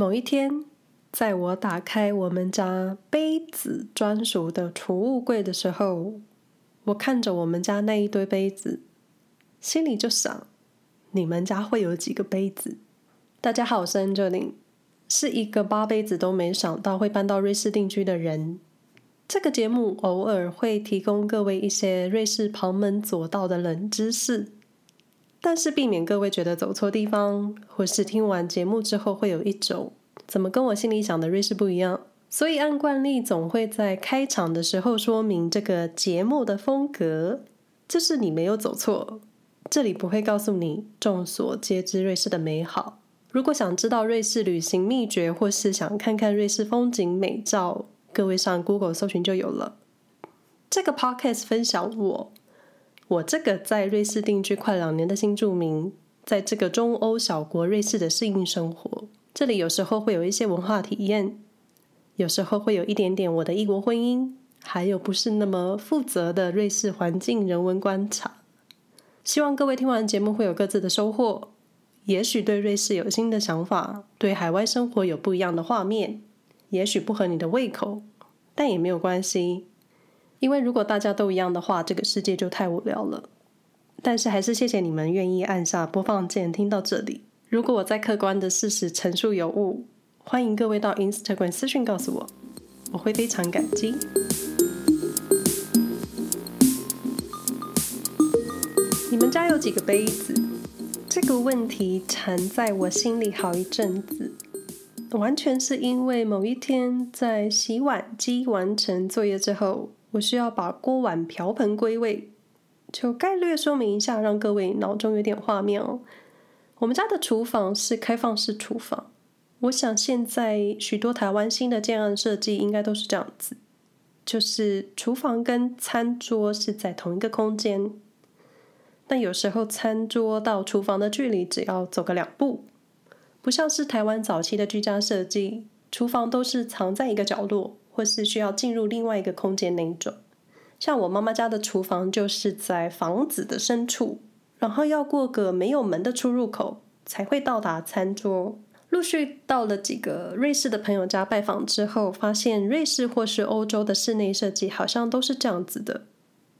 某一天，在我打开我们家杯子专属的储物柜的时候，我看着我们家那一堆杯子，心里就想：你们家会有几个杯子？大家好，我是 Angeline，是一个八辈子都没想到会搬到瑞士定居的人。这个节目偶尔会提供各位一些瑞士旁门左道的冷知识，但是避免各位觉得走错地方，或是听完节目之后会有一种。怎么跟我心里想的瑞士不一样？所以按惯例总会在开场的时候说明这个节目的风格，就是你没有走错，这里不会告诉你众所皆知瑞士的美好。如果想知道瑞士旅行秘诀，或是想看看瑞士风景美照，各位上 Google 搜寻就有了。这个 Podcast 分享我，我这个在瑞士定居快两年的新住民，在这个中欧小国瑞士的适应生活。这里有时候会有一些文化体验，有时候会有一点点我的异国婚姻，还有不是那么负责的瑞士环境人文观察。希望各位听完节目会有各自的收获，也许对瑞士有新的想法，对海外生活有不一样的画面，也许不合你的胃口，但也没有关系，因为如果大家都一样的话，这个世界就太无聊了。但是还是谢谢你们愿意按下播放键听到这里。如果我在客观的事实陈述有误，欢迎各位到 Instagram 私讯告诉我，我会非常感激。你们家有几个杯子？这个问题缠在我心里好一阵子，完全是因为某一天在洗碗机完成作业之后，我需要把锅碗瓢盆归位，就概略说明一下，让各位脑中有点画面哦。我们家的厨房是开放式厨房，我想现在许多台湾新的建案设计应该都是这样子，就是厨房跟餐桌是在同一个空间，但有时候餐桌到厨房的距离只要走个两步，不像是台湾早期的居家设计，厨房都是藏在一个角落，或是需要进入另外一个空间那一种。像我妈妈家的厨房就是在房子的深处。然后要过个没有门的出入口才会到达餐桌。陆续到了几个瑞士的朋友家拜访之后，发现瑞士或是欧洲的室内设计好像都是这样子的：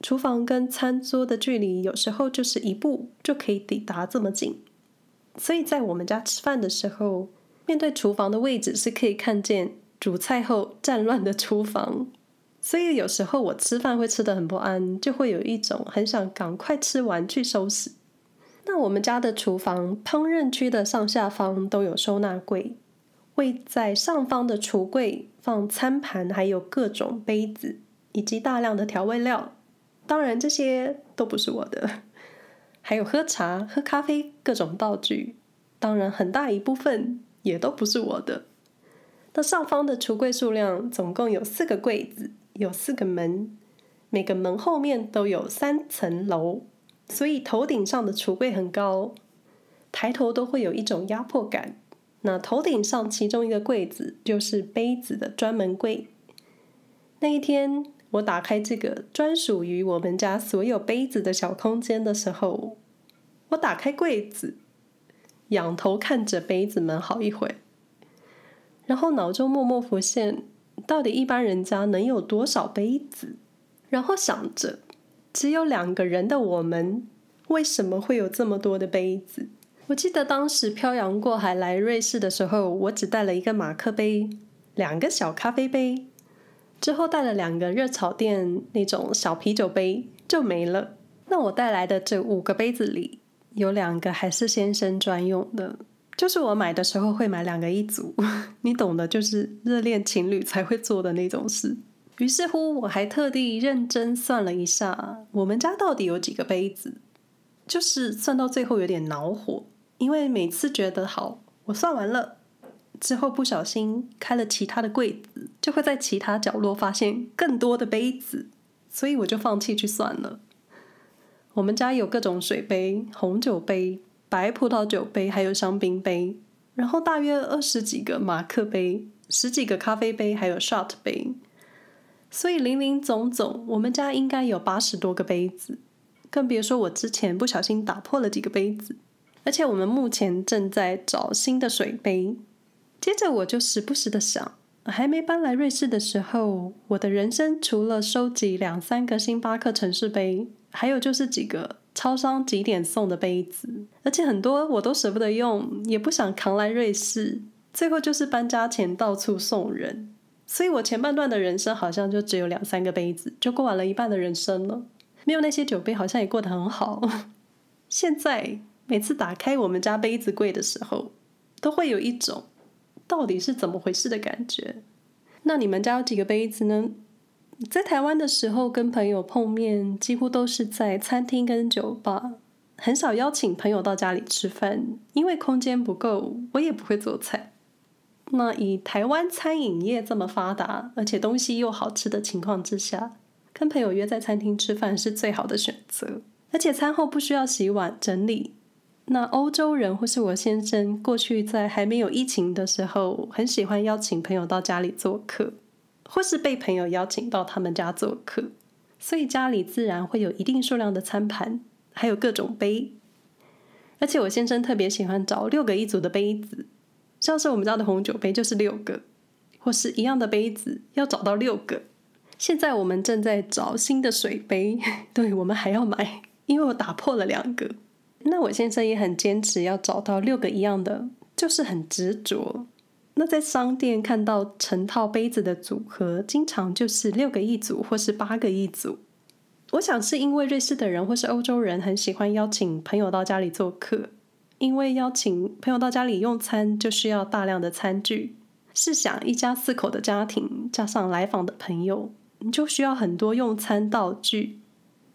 厨房跟餐桌的距离有时候就是一步就可以抵达这么近。所以在我们家吃饭的时候，面对厨房的位置是可以看见煮菜后战乱的厨房。所以有时候我吃饭会吃得很不安，就会有一种很想赶快吃完去收拾。那我们家的厨房烹饪区的上下方都有收纳柜，位在上方的橱柜放餐盘，还有各种杯子以及大量的调味料。当然这些都不是我的，还有喝茶、喝咖啡各种道具。当然很大一部分也都不是我的。那上方的橱柜数量总共有四个柜子。有四个门，每个门后面都有三层楼，所以头顶上的橱柜很高，抬头都会有一种压迫感。那头顶上其中一个柜子就是杯子的专门柜。那一天，我打开这个专属于我们家所有杯子的小空间的时候，我打开柜子，仰头看着杯子们好一会，然后脑中默默浮现。到底一般人家能有多少杯子？然后想着，只有两个人的我们，为什么会有这么多的杯子？我记得当时漂洋过海来瑞士的时候，我只带了一个马克杯，两个小咖啡杯，之后带了两个热炒店那种小啤酒杯，就没了。那我带来的这五个杯子里，有两个还是先生专用的。就是我买的时候会买两个一组，你懂的，就是热恋情侣才会做的那种事。于是乎，我还特地认真算了一下，我们家到底有几个杯子，就是算到最后有点恼火，因为每次觉得好，我算完了之后不小心开了其他的柜子，就会在其他角落发现更多的杯子，所以我就放弃去算了。我们家有各种水杯、红酒杯。白葡萄酒杯，还有香槟杯，然后大约二十几个马克杯，十几个咖啡杯，还有 shot 杯，所以林林总总，我们家应该有八十多个杯子，更别说我之前不小心打破了几个杯子。而且我们目前正在找新的水杯，接着我就时不时的想，还没搬来瑞士的时候，我的人生除了收集两三个星巴克城市杯，还有就是几个超商几点送的杯子，而且很多我都舍不得用，也不想扛来瑞士，最后就是搬家前到处送人。所以我前半段的人生好像就只有两三个杯子，就过完了一半的人生了。没有那些酒杯，好像也过得很好。现在每次打开我们家杯子柜的时候，都会有一种到底是怎么回事的感觉。那你们家有几个杯子呢？在台湾的时候，跟朋友碰面，几乎都是在餐厅跟酒吧，很少邀请朋友到家里吃饭，因为空间不够，我也不会做菜。那以台湾餐饮业这么发达，而且东西又好吃的情况之下，跟朋友约在餐厅吃饭是最好的选择。而且餐后不需要洗碗整理。那欧洲人或是我先生，过去在还没有疫情的时候，很喜欢邀请朋友到家里做客，或是被朋友邀请到他们家做客，所以家里自然会有一定数量的餐盘，还有各种杯。而且我先生特别喜欢找六个一组的杯子。像是我们家的红酒杯就是六个，或是一样的杯子要找到六个。现在我们正在找新的水杯，对，我们还要买，因为我打破了两个。那我先生也很坚持要找到六个一样的，就是很执着。那在商店看到成套杯子的组合，经常就是六个一组，或是八个一组。我想是因为瑞士的人或是欧洲人很喜欢邀请朋友到家里做客。因为邀请朋友到家里用餐，就需要大量的餐具。试想一家四口的家庭，加上来访的朋友，你就需要很多用餐道具。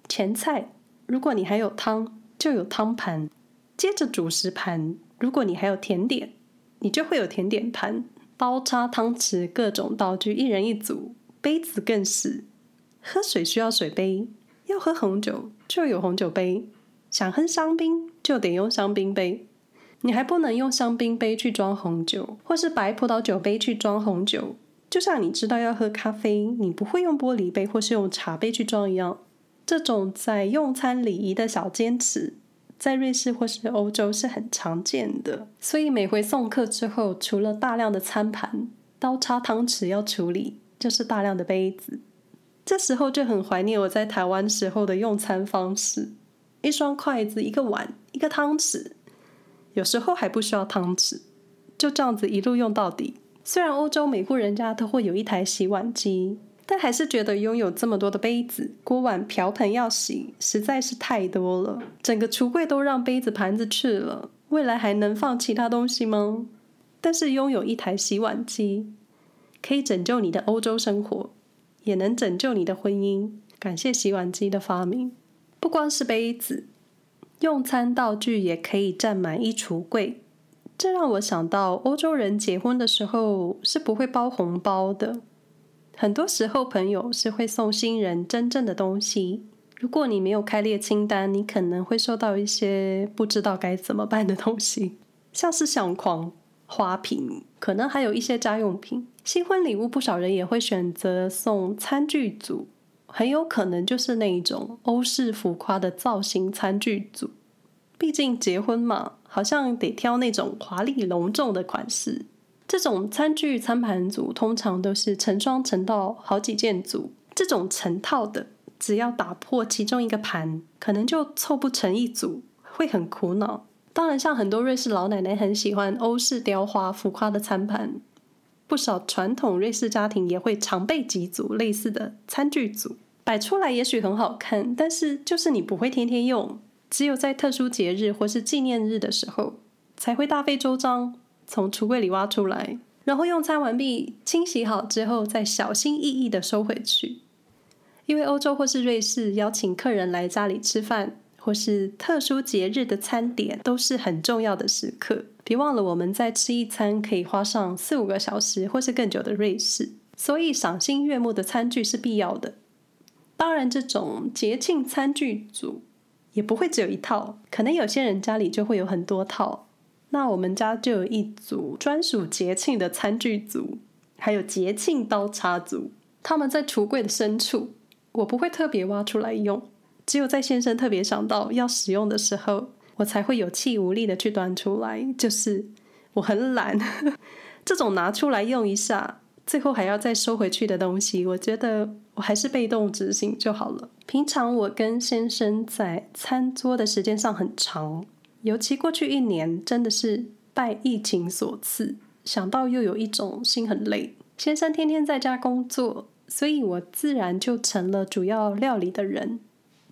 前菜，如果你还有汤，就有汤盘；接着主食盘，如果你还有甜点，你就会有甜点盘。刀叉、汤匙，各种道具，一人一组。杯子更是，喝水需要水杯，要喝红酒就有红酒杯。想喝香槟就得用香槟杯，你还不能用香槟杯去装红酒，或是白葡萄酒杯去装红酒。就像你知道要喝咖啡，你不会用玻璃杯或是用茶杯去装一样。这种在用餐礼仪的小坚持，在瑞士或是欧洲是很常见的。所以每回送客之后，除了大量的餐盘、刀叉、汤匙要处理，就是大量的杯子。这时候就很怀念我在台湾时候的用餐方式。一双筷子，一个碗，一个汤匙，有时候还不需要汤匙，就这样子一路用到底。虽然欧洲每户人家都会有一台洗碗机，但还是觉得拥有这么多的杯子、锅碗瓢盆要洗，实在是太多了。整个橱柜都让杯子盘子去了，未来还能放其他东西吗？但是拥有一台洗碗机，可以拯救你的欧洲生活，也能拯救你的婚姻。感谢洗碗机的发明。不光是杯子，用餐道具也可以占满一橱柜。这让我想到，欧洲人结婚的时候是不会包红包的。很多时候，朋友是会送新人真正的东西。如果你没有开列清单，你可能会收到一些不知道该怎么办的东西，像是相框、花瓶，可能还有一些家用品。新婚礼物，不少人也会选择送餐具组。很有可能就是那一种欧式浮夸的造型餐具组，毕竟结婚嘛，好像得挑那种华丽隆重的款式。这种餐具餐盘组通常都是成双成套好几件组，这种成套的，只要打破其中一个盘，可能就凑不成一组，会很苦恼。当然，像很多瑞士老奶奶很喜欢欧式雕花浮夸的餐盘。不少传统瑞士家庭也会常备几组类似的餐具组，摆出来也许很好看，但是就是你不会天天用，只有在特殊节日或是纪念日的时候才会大费周章从橱柜里挖出来，然后用餐完毕清洗好之后再小心翼翼地收回去。因为欧洲或是瑞士邀请客人来家里吃饭，或是特殊节日的餐点都是很重要的时刻。别忘了，我们在吃一餐可以花上四五个小时或是更久的瑞士，所以赏心悦目的餐具是必要的。当然，这种节庆餐具组也不会只有一套，可能有些人家里就会有很多套。那我们家就有一组专属节庆的餐具组，还有节庆刀叉组。他们在橱柜的深处，我不会特别挖出来用。只有在先生特别想到要使用的时候，我才会有气无力的去端出来。就是我很懒，这种拿出来用一下，最后还要再收回去的东西，我觉得我还是被动执行就好了。平常我跟先生在餐桌的时间上很长，尤其过去一年，真的是拜疫情所赐，想到又有一种心很累。先生天天在家工作，所以我自然就成了主要料理的人。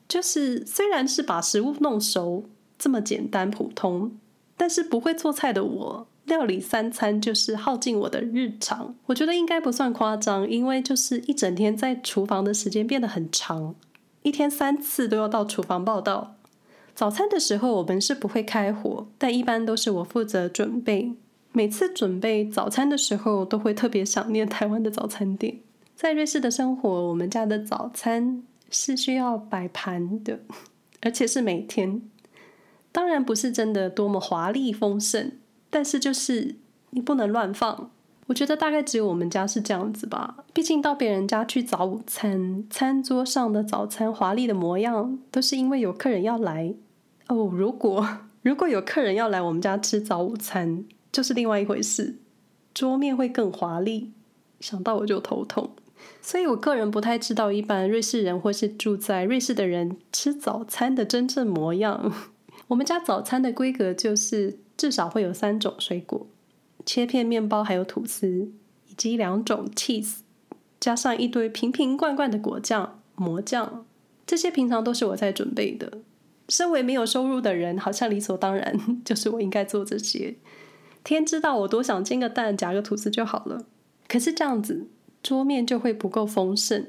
就是虽然是把食物弄熟这么简单普通，但是不会做菜的我，料理三餐就是耗尽我的日常。我觉得应该不算夸张，因为就是一整天在厨房的时间变得很长，一天三次都要到厨房报到。早餐的时候我们是不会开火，但一般都是我负责准备。每次准备早餐的时候，都会特别想念台湾的早餐店。在瑞士的生活，我们家的早餐。是需要摆盘的，而且是每天。当然不是真的多么华丽丰盛，但是就是你不能乱放。我觉得大概只有我们家是这样子吧。毕竟到别人家去早午餐，餐桌上的早餐华丽的模样，都是因为有客人要来。哦，如果如果有客人要来我们家吃早午餐，就是另外一回事，桌面会更华丽。想到我就头痛。所以，我个人不太知道一般瑞士人或是住在瑞士的人吃早餐的真正模样。我们家早餐的规格就是至少会有三种水果、切片面包，还有吐司，以及两种 cheese，加上一堆瓶瓶罐罐的果酱、魔酱。这些平常都是我在准备的。身为没有收入的人，好像理所当然 就是我应该做这些。天知道我多想煎个蛋，夹个吐司就好了。可是这样子。桌面就会不够丰盛，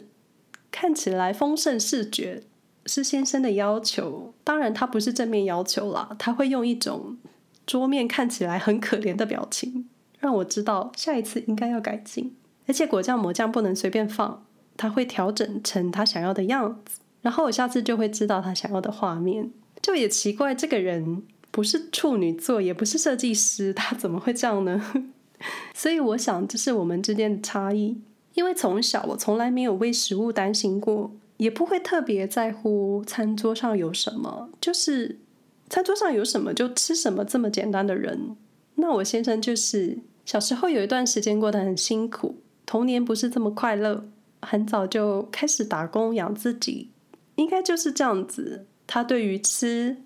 看起来丰盛视觉是先生的要求，当然他不是正面要求啦，他会用一种桌面看起来很可怜的表情，让我知道下一次应该要改进。而且果酱、抹酱不能随便放，他会调整成他想要的样子，然后我下次就会知道他想要的画面。就也奇怪，这个人不是处女座，也不是设计师，他怎么会这样呢？所以我想，这是我们之间的差异。因为从小我从来没有为食物担心过，也不会特别在乎餐桌上有什么，就是餐桌上有什么就吃什么这么简单的人。那我先生就是小时候有一段时间过得很辛苦，童年不是这么快乐，很早就开始打工养自己，应该就是这样子。他对于吃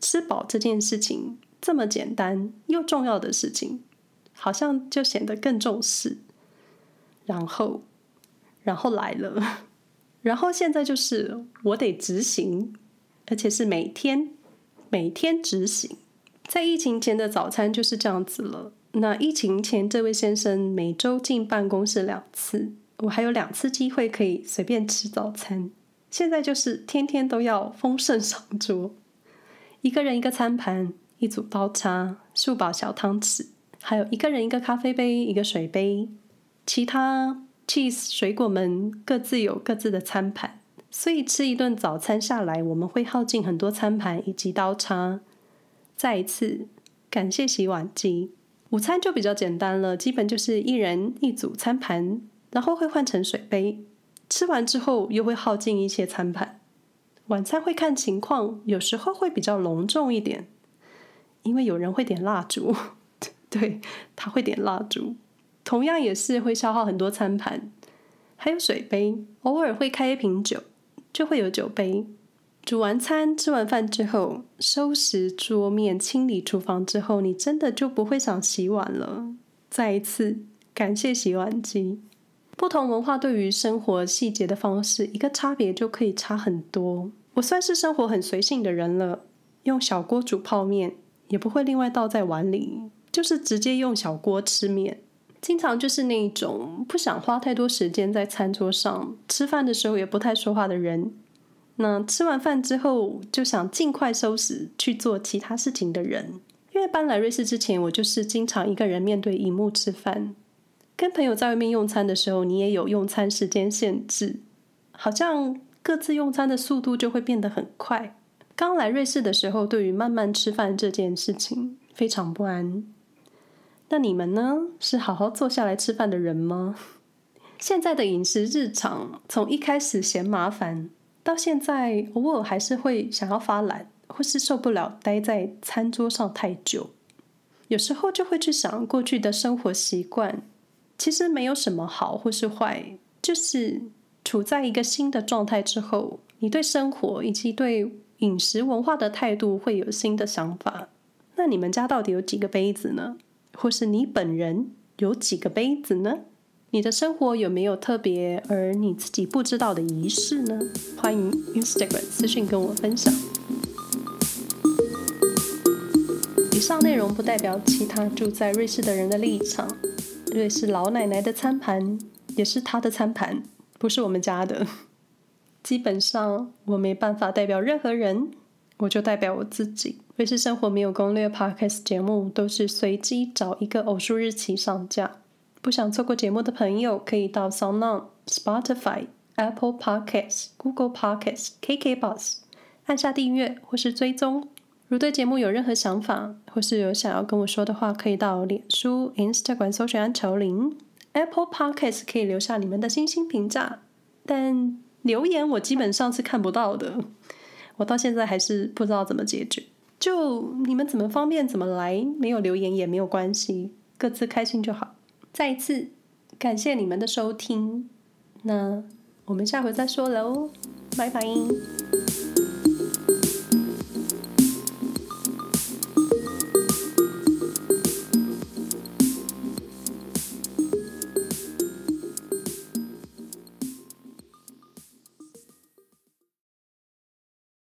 吃饱这件事情这么简单又重要的事情，好像就显得更重视。然后，然后来了，然后现在就是我得执行，而且是每天每天执行。在疫情前的早餐就是这样子了。那疫情前，这位先生每周进办公室两次，我还有两次机会可以随便吃早餐。现在就是天天都要丰盛上桌，一个人一个餐盘，一组刀叉，数把小汤匙，还有一个人一个咖啡杯，一个水杯。其他 cheese 水果们各自有各自的餐盘，所以吃一顿早餐下来，我们会耗尽很多餐盘以及刀叉。再一次感谢洗碗机。午餐就比较简单了，基本就是一人一组餐盘，然后会换成水杯。吃完之后又会耗尽一些餐盘。晚餐会看情况，有时候会比较隆重一点，因为有人会点蜡烛，对，他会点蜡烛。同样也是会消耗很多餐盘，还有水杯，偶尔会开一瓶酒，就会有酒杯。煮完餐、吃完饭之后，收拾桌面、清理厨房之后，你真的就不会想洗碗了。再一次感谢洗碗机。不同文化对于生活细节的方式，一个差别就可以差很多。我算是生活很随性的人了，用小锅煮泡面，也不会另外倒在碗里，就是直接用小锅吃面。经常就是那种不想花太多时间在餐桌上，吃饭的时候也不太说话的人。那吃完饭之后就想尽快收拾去做其他事情的人。因为搬来瑞士之前，我就是经常一个人面对荧幕吃饭。跟朋友在外面用餐的时候，你也有用餐时间限制，好像各自用餐的速度就会变得很快。刚来瑞士的时候，对于慢慢吃饭这件事情非常不安。那你们呢？是好好坐下来吃饭的人吗？现在的饮食日常，从一开始嫌麻烦，到现在偶尔还是会想要发懒，或是受不了待在餐桌上太久。有时候就会去想过去的生活习惯，其实没有什么好或是坏，就是处在一个新的状态之后，你对生活以及对饮食文化的态度会有新的想法。那你们家到底有几个杯子呢？或是你本人有几个杯子呢？你的生活有没有特别而你自己不知道的仪式呢？欢迎 Instagram 私信跟我分享。以上内容不代表其他住在瑞士的人的立场。瑞士老奶奶的餐盘也是她的餐盘，不是我们家的。基本上我没办法代表任何人，我就代表我自己。瑞士生活没有攻略 Podcast 节目都是随机找一个偶数日期上架。不想错过节目的朋友，可以到 SoundOn、Spotify、Apple Podcasts、Google Podcasts、KKBox 按下订阅或是追踪。如对节目有任何想法，或是有想要跟我说的话，可以到脸书、Instagram 搜寻安乔琳。Apple Podcasts 可以留下你们的星星评价，但留言我基本上是看不到的。我到现在还是不知道怎么解决。就你们怎么方便怎么来，没有留言也没有关系，各自开心就好。再一次感谢你们的收听，那我们下回再说喽，拜拜。